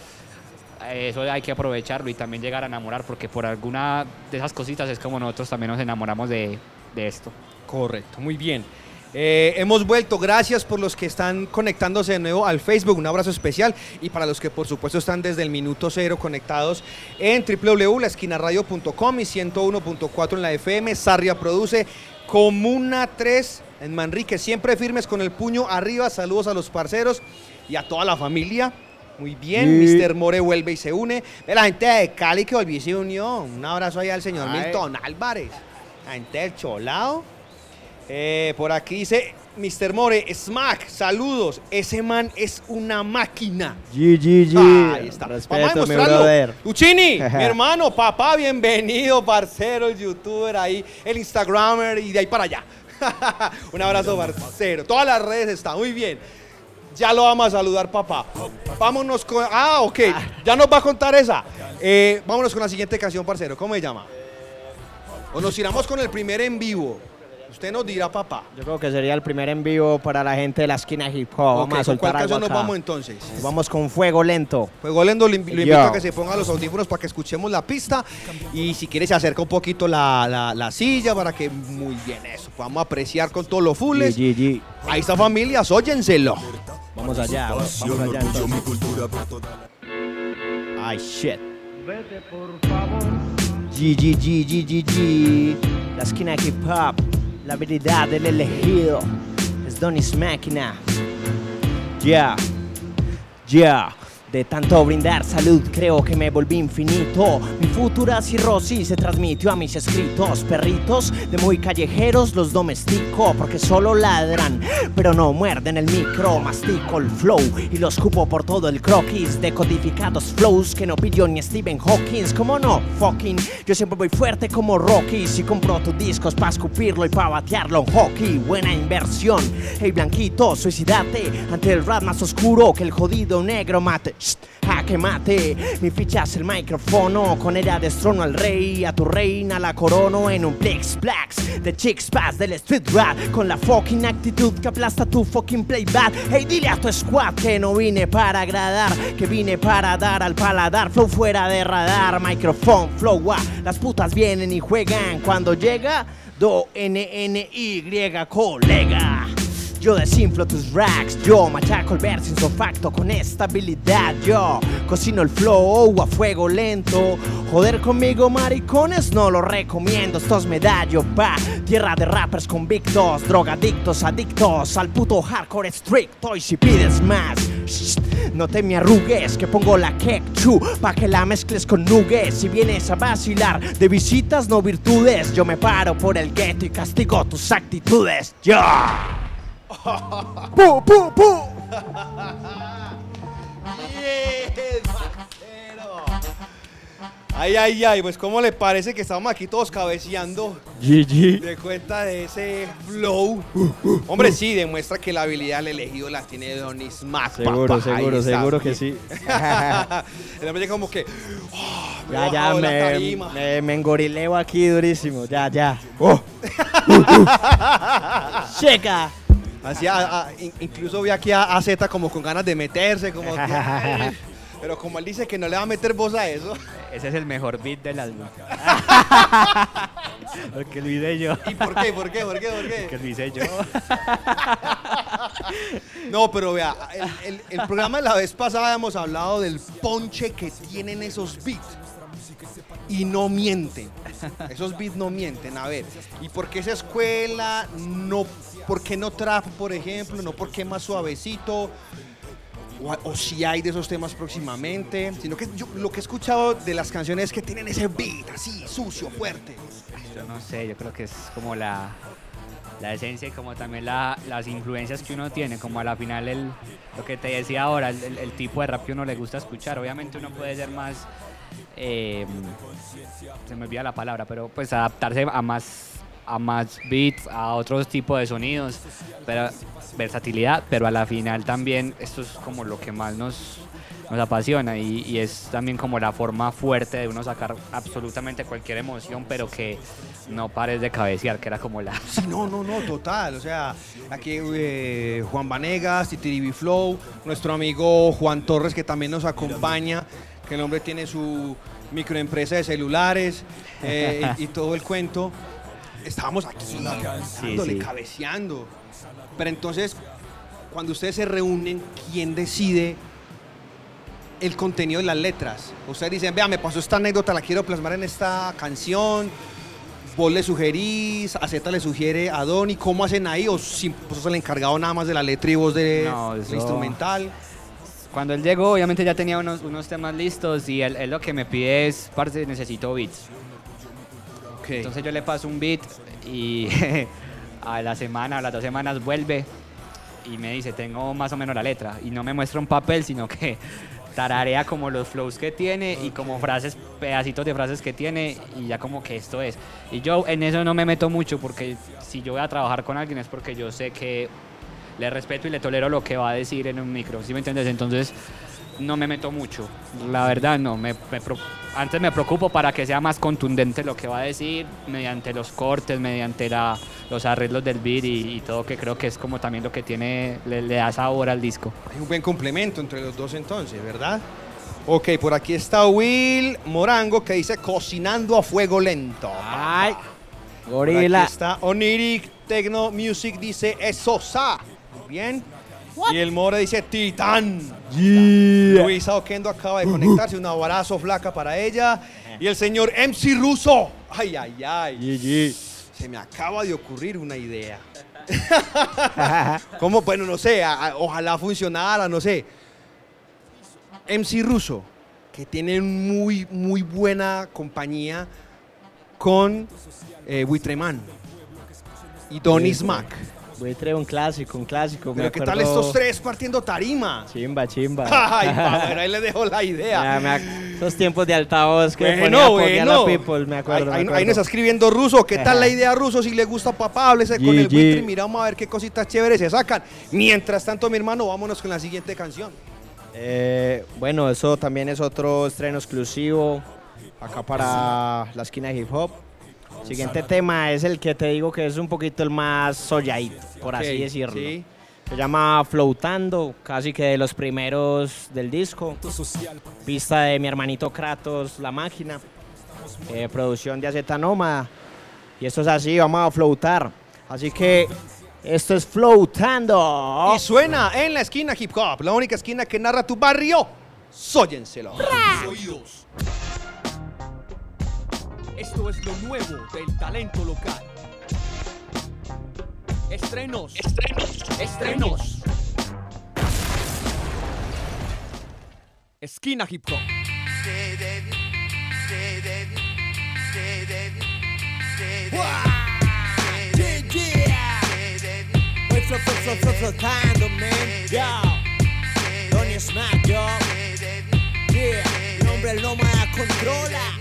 eso hay que aprovecharlo y también llegar a enamorar, porque por alguna de esas cositas es como nosotros también nos enamoramos de, de esto. Correcto, muy bien. Eh, hemos vuelto, gracias por los que están conectándose de nuevo al Facebook, un abrazo especial y para los que por supuesto están desde el minuto cero conectados en www.laesquinaradio.com y 101.4 en la FM, Sarria produce Comuna 3 en Manrique, siempre firmes con el puño arriba, saludos a los parceros y a toda la familia. Muy bien, Sí. Mr. More vuelve y se une. Ve la gente de Cali que volvió y se unió. Un abrazo ahí al señor Ay. Milton Álvarez. La gente del Cholao. Eh, por aquí dice Mr. More, Smack, saludos. Ese man es una máquina. GGG. Ahí está. Vamos a Respeto, mi demostrarlo. brother. Uchini, mi hermano, papá, bienvenido, parcero, el youtuber ahí, el instagramer y de ahí para allá. Un abrazo, parcero. Todas las redes están muy bien. Ya lo vamos a saludar, papá. Vámonos con. Ah, ok. Ya nos va a contar esa. Eh, vámonos con la siguiente canción, parcero. ¿Cómo se llama? O nos tiramos con el primer en vivo. Usted nos dirá, papá. Yo creo que sería el primer en vivo para la gente de la esquina hip hop. Ok, Vamos a ¿con cuál canción nos vamos entonces? Vamos con Fuego Lento. Fuego Lento lo, Yo. invito a que se ponga los audífonos para que escuchemos la pista y si quiere se acerca un poquito la, la- la silla para que muy bien eso, podamos apreciar con todos los fulles. GGG. Ahí está familias, óyenselo. Vamos allá, vamos allá entonces. Ay, shit. Vete por favor. GGG, GGG. La esquina hip hop. La habilidad del elegido. Es Donny's máquina. Ya. Ya. De tanto brindar salud creo que me volví infinito. Mi futura cirrosis se transmitió a mis escritos. Perritos de muy callejeros los domestico porque solo ladran, pero no muerden el micro. Mastico el flow y los cupo por todo el croquis. Decodificados flows que no pidió ni Stephen Hawking. ¿Cómo no? Fucking. Yo siempre voy fuerte como Rocky. Si compro tus discos pa' escupirlo y pa' batearlo en hockey. Buena inversión. Hey blanquito, suicidate ante el rap más oscuro que el jodido negro mate. Shh, Jaque mate, mi ficha es el micrófono Con ella destrono al rey, a tu reina la corono En un Blix Blacks de Chicks Pass del Street Rap Con la fucking actitud que aplasta tu fucking playback Hey dile a tu squad que no vine para agradar Que vine para dar al paladar. Flow fuera de radar, microphone, flow ah, Las putas vienen y juegan Cuando llega, do N N Y colega yo desinflo tus racks, yo machaco el verso insofacto con estabilidad, yo cocino el flow a fuego lento. Joder conmigo, maricones, no lo recomiendo. Estos medallo pa, tierra de rappers convictos, drogadictos, adictos al puto hardcore estricto. Y si pides más, shh, no te me arrugues, que pongo la quechu pa' que la mezcles con nuggets. Si vienes a vacilar de visitas, no virtudes, yo me paro por el gueto y castigo tus actitudes, yo. ¡Pu, pu, pu! Bien, parcero. Ay, ay, ay, pues ¿cómo le parece que estamos aquí todos cabeceando? GG. De cuenta de ese flow. Hombre, sí, demuestra que la habilidad del elegido la tiene Donis Mac. Seguro, papá. Seguro, está, seguro que sí. El hombre llega como que. "Ah, me he Ya, ya, me, tarima". me, me engorileo aquí durísimo. Ya, ya. Oh. Checa. Así, a- a- in- incluso vi aquí a, a Z como con ganas de meterse, como que, pero como él dice que no le va a meter voz a eso. Ese es el mejor beat del álbum. Porque lo hice yo. ¿Y por qué? ¿Por qué? ¿Por qué? ¿Por qué? Porque lo hice yo. No, pero vea, el, el- el programa de la vez pasada hemos hablado del ponche que tienen esos beats. Y no mienten. Esos beats no mienten. A ver, ¿y por qué esa escuela? No, ¿Por qué no trap, por ejemplo? ¿No por qué más suavecito? O, si hay de esos temas próximamente. Sino que lo que he escuchado de las canciones es que tienen ese beat así, sucio, fuerte. Yo no sé, yo creo que es como la, la esencia y como también la- las influencias que uno tiene, como a la final el, lo que te decía ahora, el tipo de rap que uno le gusta escuchar. Obviamente uno puede ser más, eh, se me olvida la palabra, pero pues adaptarse a más, a más beats, a otros tipos de sonidos, pero versatilidad, pero a la final también esto es como lo que más nos, nos apasiona y, es también como la forma fuerte de uno sacar absolutamente cualquier emoción, pero que no pares de cabecear, que era como la... No, no, no, total. O sea, aquí eh, Juan Vanegas, Titiribi Flow, nuestro amigo Juan Torres, que también nos acompaña, que el hombre tiene su microempresa de celulares eh, y todo el cuento. Estábamos aquí, dándole, sí. cabeceando. Pero entonces, cuando ustedes se reúnen, ¿quién decide el contenido de las letras? Ustedes dicen, vea, me pasó esta anécdota, la quiero plasmar en esta canción. Vos le sugerís, a Z le sugiere a Donny, ¿cómo hacen ahí? ¿O si vos sos el encargado nada más de la letra y vos de No, eso- instrumental? Cuando él llegó, obviamente ya tenía unos, unos temas listos y él, él lo que me pide es, parce, necesito beats. Entonces yo le paso un beat y a la semana, a las dos semanas vuelve y me dice, tengo más o menos la letra. Y no me muestra un papel, sino que tararea como los flows que tiene y como frases, pedacitos de frases que tiene y ya como que esto es. Y yo en eso no me meto mucho porque si yo voy a trabajar con alguien es porque yo sé que le respeto y le tolero lo que va a decir en un micro, ¿sí me entiendes? Entonces no me meto mucho, la verdad no, me, me pro- antes me preocupo para que sea más contundente lo que va a decir mediante los cortes, mediante la, los arreglos del beat y, y todo que creo que es como también lo que tiene, le, le da sabor al disco. Hay un buen complemento entre los dos entonces, ¿verdad? Ok, por aquí está Will Morango que dice cocinando a fuego lento. Ay, Por gorila. aquí está Oniric Techno Music dice Esosa. Muy bien. Y el More dice Titán. Luisa Oquendo acaba de conectarse, un abrazo flaca para ella. Y el señor MC Russo. Ay, ay, ay. Se me acaba de ocurrir una idea. ¿Cómo? Bueno, no sé, ojalá funcionara, no sé. MC Russo, que tiene muy, muy buena compañía con eh, y Donny Smack. Voy a traer un clásico, un clásico. me Pero ¿qué tal acuerdo- estos tres partiendo tarima? Chimba, chimba. Ay, ahí les dejo la idea. Me ac- Esos tiempos de altavoz que Bueno, ponía, ponía bueno. la people, me acuerdo. Ahí, me nos está escribiendo Ruso. ¿Qué tal la idea, Ruso? Si le gusta papá, háblese con el buitre y miramos a ver qué cositas chéveres se sacan. Mientras tanto, mi hermano, vámonos con la siguiente canción. Eh, bueno, eso también es otro estreno exclusivo acá para la esquina de hip hop. Siguiente tema es el que te digo que es un poquito el más solladito, por así decirlo. sí. Se llama Floutando, casi que de los primeros del disco. Pista de mi hermanito Kratos, La Máquina. Eh, producción de Acetanoma. Y esto es así, vamos a floatar. Así que esto es Floutando. Y suena en la esquina hip hop, la única esquina que narra tu barrio. Sóyenselo. oídos. Esto es lo nuevo del talento local. Estrenos, estrenos, estrenos. Esquina hip hop. Yeah. Voy flo, flo, flo, flo, flotando, man. Yo. Donny Smack, yo. Yeah. Mi nombre nómada controla.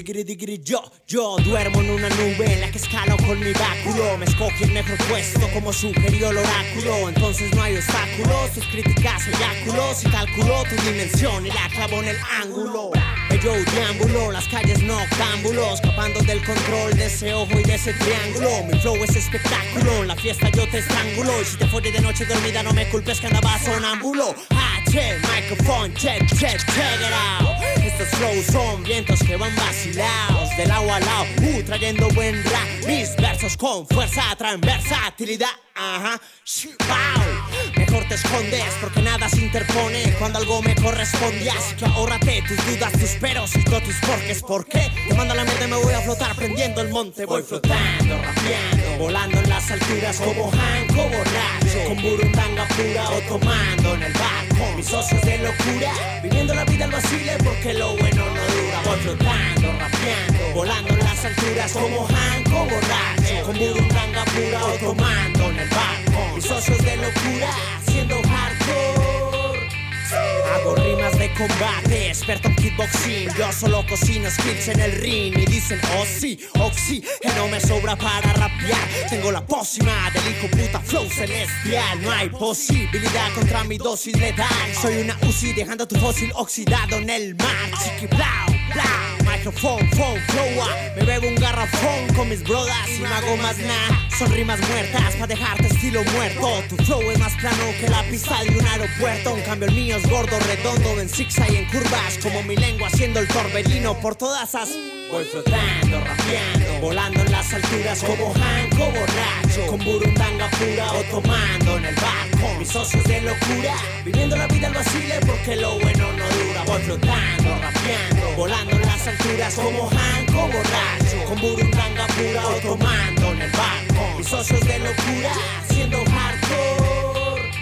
Yo, yo duermo en una nube en la que escalo con mi báculo. Me escogí el mejor puesto como sugirió el oráculo. Entonces no hay obstáculos, tus críticas eyáculos. Y calculó tu dimensión y la clavo en el ángulo. Yo deambulo, las calles noctámbulos, escapando del control de ese ojo y de ese triángulo. Mi flow es espectáculo, en la fiesta yo te estrangulo. Y si te folles de noche dormida, no me culpes que andaba sonámbulo. H, microphone, check, check, check it out. Son vientos que van vacilados del agua al lado, uh, trayendo buen rap. Mis versos con fuerza traen versatilidad. Ajá, Pow. Mejor porque nada se interpone cuando algo me corresponde. Así que ahórrate tus dudas, tus peros y todos tus porques. ¿Por qué? Te mando la mierda y me voy a flotar prendiendo el monte. Voy flotando, rapeando, volando en las alturas como Hanko borracho. Con burundanga pura o tomando en el barco. Mis socios de locura, viviendo la vida al vacile porque lo bueno no dura. Voy flotando, rapeando, volando en las alturas como Hanko borracho. Con burundanga pura o tomando en el barco. Mis socios de locura. Hago rimas de combate, experto en kickboxing. Yo solo cocino skills en el ring y dicen, oh sí, oh sí, que no me sobra para rapear. Tengo la pócima del hijo puta flow celestial. No hay posibilidad contra mi dosis letal. Soy una UCI dejando tu fósil oxidado en el mar. Chiqui blau, blau, microphone, phone, flow. ah. Me bebo un garrafón con mis brothers y no hago más nada. Son rimas muertas para dejarte estilo muerto. Tu flow es más plano que la pista de un aeropuerto. En cambio el mío es gordo, redondo, en zigzag y en curvas. Como mi lengua haciendo el torbellino por todas esas. Voy flotando, rapeando, volando en las alturas como Hanko borracho. Con burundanga pura o tomando en el barco. Mis socios de locura, viviendo la vida al vacile porque lo bueno no dura. Voy flotando, rapeando, volando en las alturas como Hanko borracho. Con burundanga pura o tomando en el barco mis socios de locura, siendo hardcore.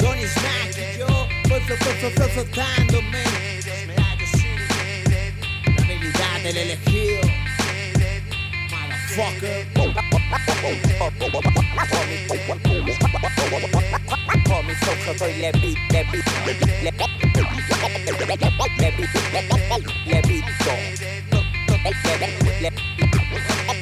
Donny y yo, voy flotándome. La habilidad del elegido.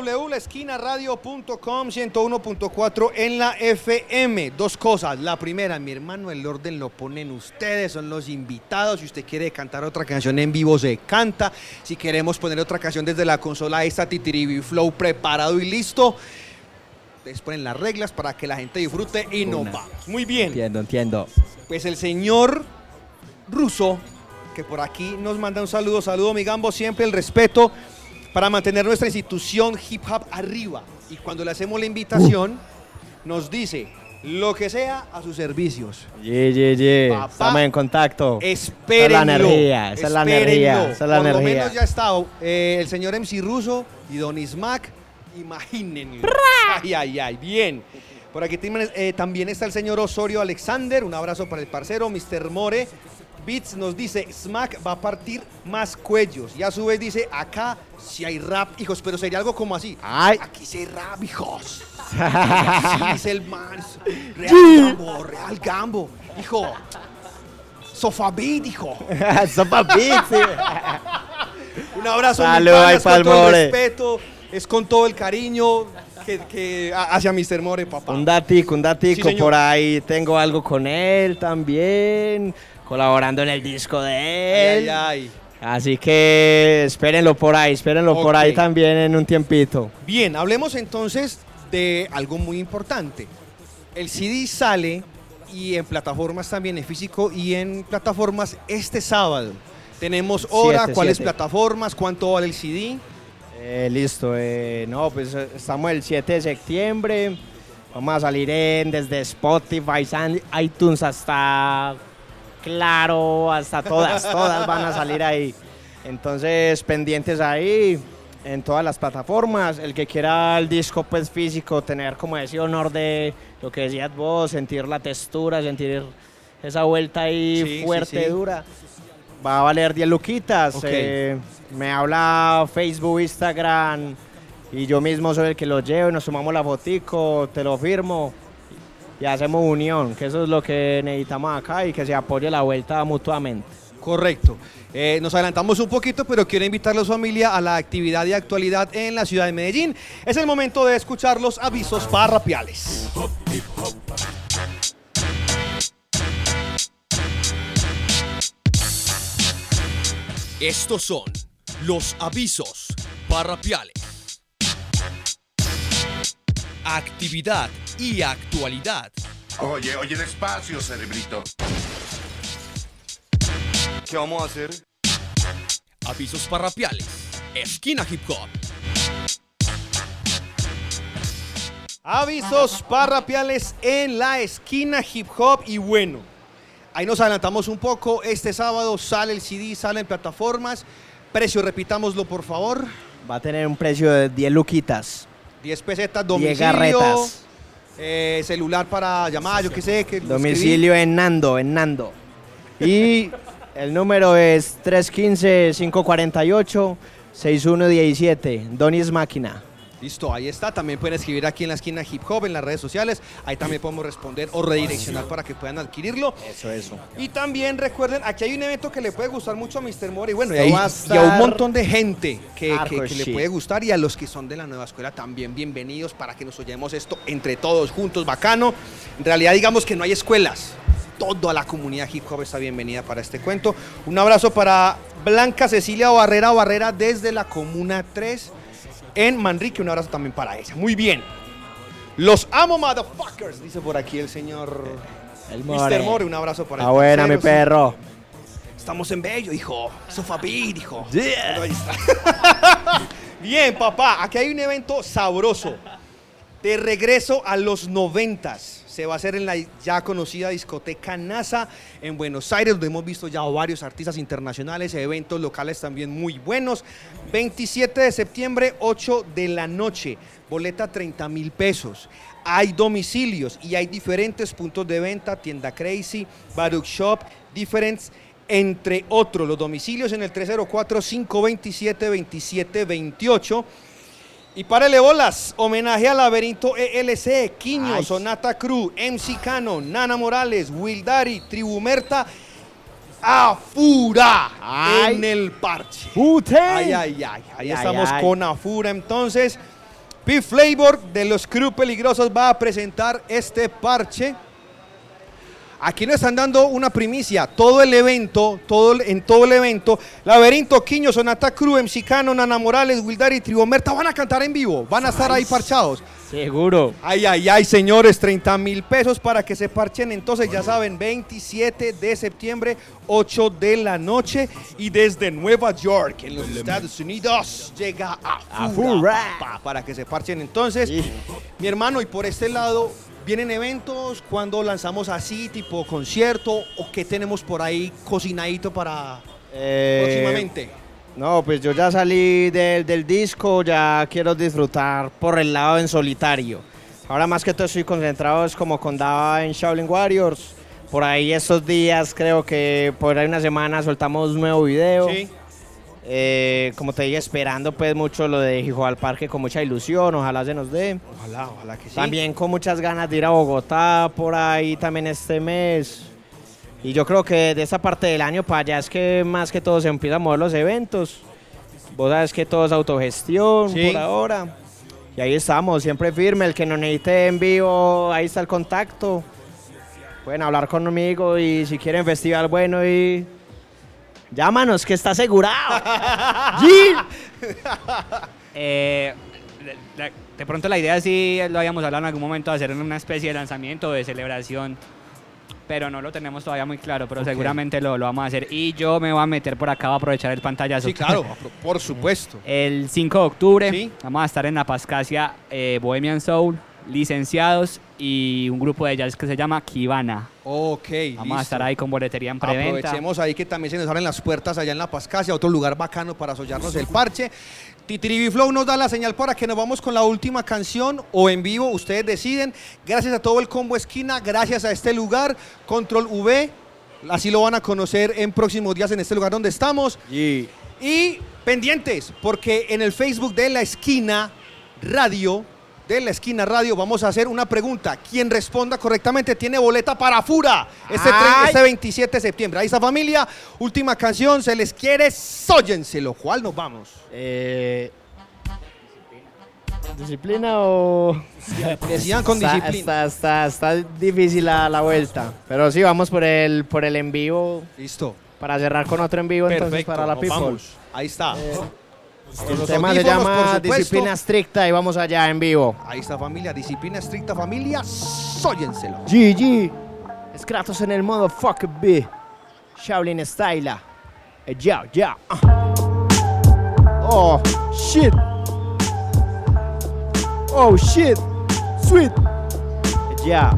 www.laesquinaradio.com 101.4 en la FM. Dos cosas. La primera, mi hermano, el orden lo ponen ustedes, son los invitados. Si usted quiere cantar otra canción en vivo, se canta. Si queremos poner otra canción desde la consola, ahí está Titiribi Flow preparado y listo. Ustedes ponen las reglas para que la gente disfrute y nos Una. vamos. Muy bien. Entiendo, entiendo. Pues el señor ruso, que por aquí nos manda un saludo, saludo mi gambo, siempre el respeto para mantener nuestra institución hip hop arriba. Y cuando le hacemos la invitación, nos dice lo que sea a sus servicios. Yeah, yeah, yeah. Papá, Estamos en contacto. Espérenlo. Esa es la energía, esa es la espérenlo. energía, esa es la Por lo menos ya está eh, el señor MC Russo y Don Ismac. Imagínenlo. Ay, ay, ay. Bien. Por aquí eh, también está el señor Osorio Alexander. Un abrazo para el parcero, Mr. More. Beats nos dice, Smack va a partir más cuellos. Y a su vez dice, acá si hay rap, hijos, pero sería algo como así. Ay. Aquí sí hay rap, hijos. Sí, dice el man. Real Gambo, Real Gambo. Hijo. Sofá Beat, hijo. Sopa Beat, sí. Un abrazo, mi Salud, pana, ay, es con todo el respeto, es con todo el cariño que, hacia Mr. More, papá. Un datico, un datico, Sí, por ahí tengo algo con él también, colaborando en el disco de él. ay, ay. Así que espérenlo por ahí, espérenlo por ahí también en un tiempito. Bien, hablemos entonces de algo muy importante. El CD sale y en plataformas también, en físico y en plataformas este sábado. Tenemos hora, Siete, cuáles siete. plataformas, cuánto vale el CD. Eh, listo, eh, no, pues eh, estamos el 7 de septiembre. Vamos a salir en, desde Spotify, iTunes hasta Claro, hasta todas, todas van a salir ahí. Entonces, pendientes ahí en todas las plataformas. El que quiera el disco pues físico, tener como ese honor de lo que decías vos, sentir la textura, sentir esa vuelta ahí Sí, sí, fuerte, sí. dura. Va a valer 10 luquitas. Eh, me habla Facebook, Instagram y yo mismo soy el que lo llevo y nos tomamos la fotico, te lo firmo y hacemos unión, que eso es lo que necesitamos acá y que se apoye la vuelta mutuamente. Correcto. Eh, nos adelantamos un poquito, pero quiero invitarlos familia a la actividad de actualidad en la ciudad de Medellín. Es el momento de escuchar los avisos parrapiales. Estos son los avisos parrapiales. Actividad y actualidad. Oye, oye, despacio, cerebrito. ¿Qué vamos a hacer? Avisos parrapiales. Esquina Hip Hop. Avisos parrapiales en la esquina hip hop y bueno, ahí nos adelantamos un poco. Este sábado sale el CD, sale en plataformas. Precio, repitámoslo por favor. Va a tener un precio de 10 luquitas. 10 pesetas, 10 domicilio, garretas. Eh, celular para llamar, yo qué sé. Que Domicilio en Nando, en Nando. Y el número es 315-548-6117. Donis Máquina. Listo, ahí está. También pueden escribir aquí en la esquina hip hop, en las redes sociales. Ahí también podemos responder o redireccionar para que puedan adquirirlo. Eso, eso. Y también recuerden, aquí hay un evento que le puede gustar mucho a Mr. More y bueno, y, va a y a un montón de gente que, que- hardcore que le puede gustar y a los que son de la nueva escuela también bienvenidos para que nos oyemos esto entre todos juntos, bacano. En realidad digamos que no hay escuelas. Toda la comunidad hip hop está bienvenida para este cuento. Un abrazo para Blanca Cecilia Barrera Barrera desde la Comuna 3 en Manrique. Un abrazo también para ella. Muy bien. Los amo, motherfuckers, dice por aquí el señor El Mr. More. More. Un abrazo para Ah, el buena, mi perro. Estamos en Bello, dijo. Sofá Beat, dijo. Yeah. Bien, papá, aquí hay un evento sabroso. De regreso a los noventas. Se va a hacer en la ya conocida discoteca NASA en Buenos Aires, donde hemos visto ya varios artistas internacionales, eventos locales también muy buenos. 27 de septiembre, 8 de la noche. Boleta 30 mil pesos. Hay domicilios y hay diferentes puntos de venta, tienda Crazy, Baruch Shop, Difference, entre otros. Los domicilios en el 304-527-2728. Y párele bolas, homenaje al laberinto ELC, Quiño, Ay. Sonata Cruz, MC Cano, Nana Morales, Wildari, Tribumerta, Afura Ay. en el parche. ¡Pute! Ay, ay, ay. Ahí Ay, estamos ay. con Afura. Entonces, P Flavor de los Crew Peligrosos va a presentar este parche. Aquí nos están dando una primicia. Todo el evento, todo, el- en todo el evento, Laberinto, Quiño, Sonata Cruz, MC Cano, Nana Morales, Wildari y Tribomerta van a cantar en vivo. Van a estar ahí parchados. Seguro. Ay, ay, ay, señores, 30 mil pesos para que se parchen. Entonces, ya saben, 27 de septiembre, 8 de la noche. Y desde Nueva York, en los Estados Unidos, llega Afura. papá, para que se parchen. Entonces, mi hermano, y por este lado, ¿vienen eventos? cuando lanzamos así, tipo concierto? ¿O qué tenemos por ahí cocinadito para Eh, próximamente? No, pues yo ya salí del, del disco, ya quiero disfrutar por el lado en solitario. Ahora más que todo estoy concentrado es como con Dava en Shaolin Warriors, por ahí estos días, creo que por ahí una semana soltamos un nuevo video. Sí. Eh, como te dije, esperando pues mucho lo de Hijo al Parque con mucha ilusión, ojalá se nos dé. Ojalá, ojalá que sí. También con muchas ganas de ir a Bogotá por ahí también este mes. Y yo creo que de esta parte del año para allá es que más que todo se empiezan a mover los eventos. Vos sabes que todo es autogestión Sí. por ahora. Y ahí estamos, siempre firme. El que nos necesite en vivo, ahí está el contacto. Pueden hablar conmigo y si quieren festival bueno y... Llámanos, que está asegurado. Eh, de, pronto la idea sí lo habíamos hablado en algún momento de hacer una especie de lanzamiento de celebración, pero no lo tenemos todavía muy claro, pero seguramente lo, lo vamos a hacer. Y yo me voy a meter por acá, voy a aprovechar el pantallazo. Sí, claro, por supuesto. El 5 de octubre vamos a estar en la Pascasia eh, Bohemian Soul, licenciados y un grupo de jazz que se llama Kibana. Ok, Vamos a estar ahí con boletería en preventa. Aprovechemos ahí que también se nos abren las puertas allá en La Pascasia, otro lugar bacano para sollarnos el parche. Titiribi Flow nos da la señal para que nos vamos con la última canción o en vivo, ustedes deciden. Gracias a todo el combo esquina, gracias a este lugar, Control V, así lo van a conocer en próximos días en este lugar donde estamos. Y pendientes, porque en el Facebook de La Esquina Radio, de La Esquina Radio, vamos a hacer una pregunta. Quien responda correctamente tiene boleta para Fura este, este 27 de septiembre. Ahí está familia, última canción, se les quiere, sóyense, lo cual nos vamos. Eh, ¿Disciplina o...? Decían con disciplina. Está, está, está difícil la, la vuelta. Pero sí, vamos por el, por el en vivo. Listo. Para cerrar con otro en vivo entonces para la people. vamos. Ahí está. El Los tema se llama disciplina estricta y vamos allá en vivo. Ahí está familia, disciplina estricta familia, sóyenselo. GG. Es Kratos en el modo fuck B. Shaolin Style. Eh, ya, ya. ah. Oh, shit. Oh, shit. Sweet. Ya.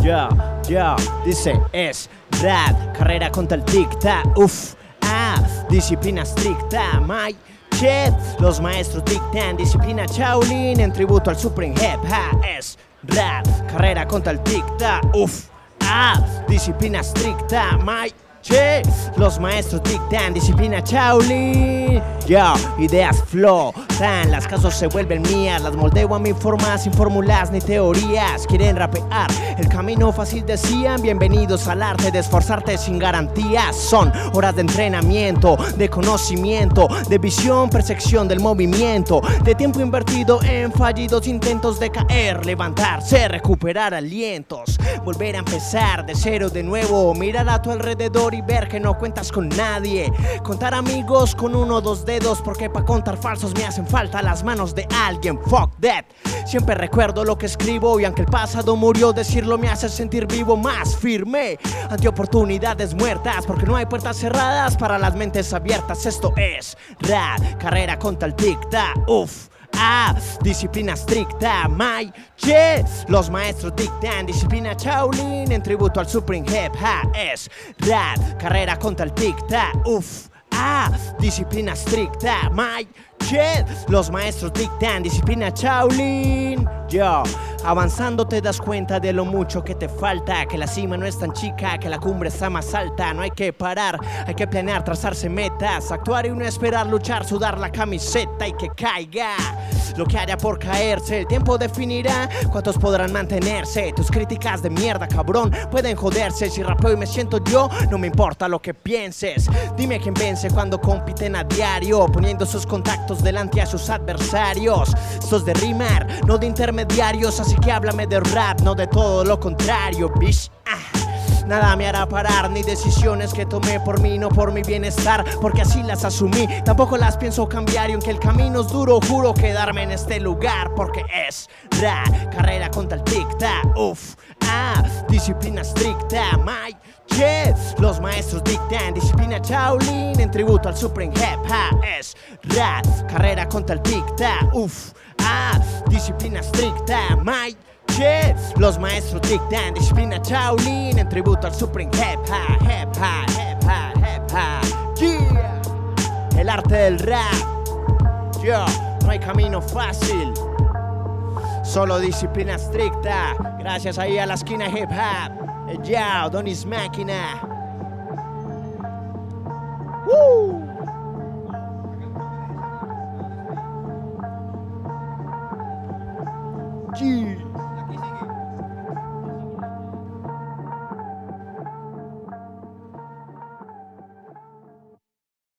Ya, ya. Dice, es rap. Carrera contra el tic-tac. Uf. Ah, disciplina estricta. My Los maestros dictan disciplina Shaolin en tributo al Supreme Hip. Ha, es rap. Carrera contra el tic-tac. Uf. Ah, disciplina estricta, my che. Los maestros dictan disciplina Shaolin. Yo, ideas flotan, las casos se vuelven mías, las moldeo a mi forma sin fórmulas ni teorías. Quieren rapear, el camino fácil decían. Bienvenidos al arte de esforzarte sin garantías. Son horas de entrenamiento, de conocimiento, de visión, percepción del movimiento, de tiempo invertido en fallidos intentos de caer, levantarse, recuperar alientos, volver a empezar de cero de nuevo, mirar a tu alrededor y ver que no cuentas con nadie, contar amigos con uno o dos dedos porque para contar falsos me hacen falta las manos de alguien, fuck that. Siempre recuerdo lo que escribo y aunque el pasado murió, decirlo me hace sentir vivo más firme ante oportunidades muertas porque no hay puertas cerradas para las mentes abiertas. Esto es rap, carrera contra el tic-tac, uff. Disciplina estricta, my che. Los maestros dictan disciplina Shaolin en tributo al Supreme Hip Ha es carrera contra el tic-tac, uff. Ah, disciplina estricta, my che. Los maestros dictan disciplina Shaolin. Yo, avanzando te das cuenta de lo mucho que te falta, que la cima no es tan chica, que la cumbre está más alta, no hay que parar, hay que planear, trazarse metas, actuar y no esperar, luchar, sudar la camiseta y que caiga. Lo que haya por caerse, el tiempo definirá cuántos podrán mantenerse. Tus críticas de mierda, cabrón, pueden joderse. Si rapeo y me siento yo, no me importa lo que pienses. Dime quién vence cuando compiten a diario, poniendo sus contactos delante a sus adversarios. Sos de rimar, no de intermediarios, que háblame de rap, no de todo lo contrario, bitch. Ah. Nada me hará parar, ni decisiones que tomé por mí, no por mi bienestar, porque así las asumí. Tampoco las pienso cambiar y aunque el camino es duro, juro quedarme en este lugar, porque es la carrera contra el tic-tac, uff, ah, disciplina estricta, my che. Los maestros dictan disciplina Shaolin en tributo al Supreme Hip Ha es rap, carrera contra el tic-tac, uff, ah, disciplina estricta, my che. Los maestros dictan disciplina Shaolin en tributo al Supreme Hip Ha, Hip Ha, Hip Ha, Hip Ha, yeah. El arte del rap, yo, no hay camino fácil. Solo disciplina estricta. Gracias ahí a la esquina hip hop. Eh, Yao, Donis Máquina. Woo. Jeez.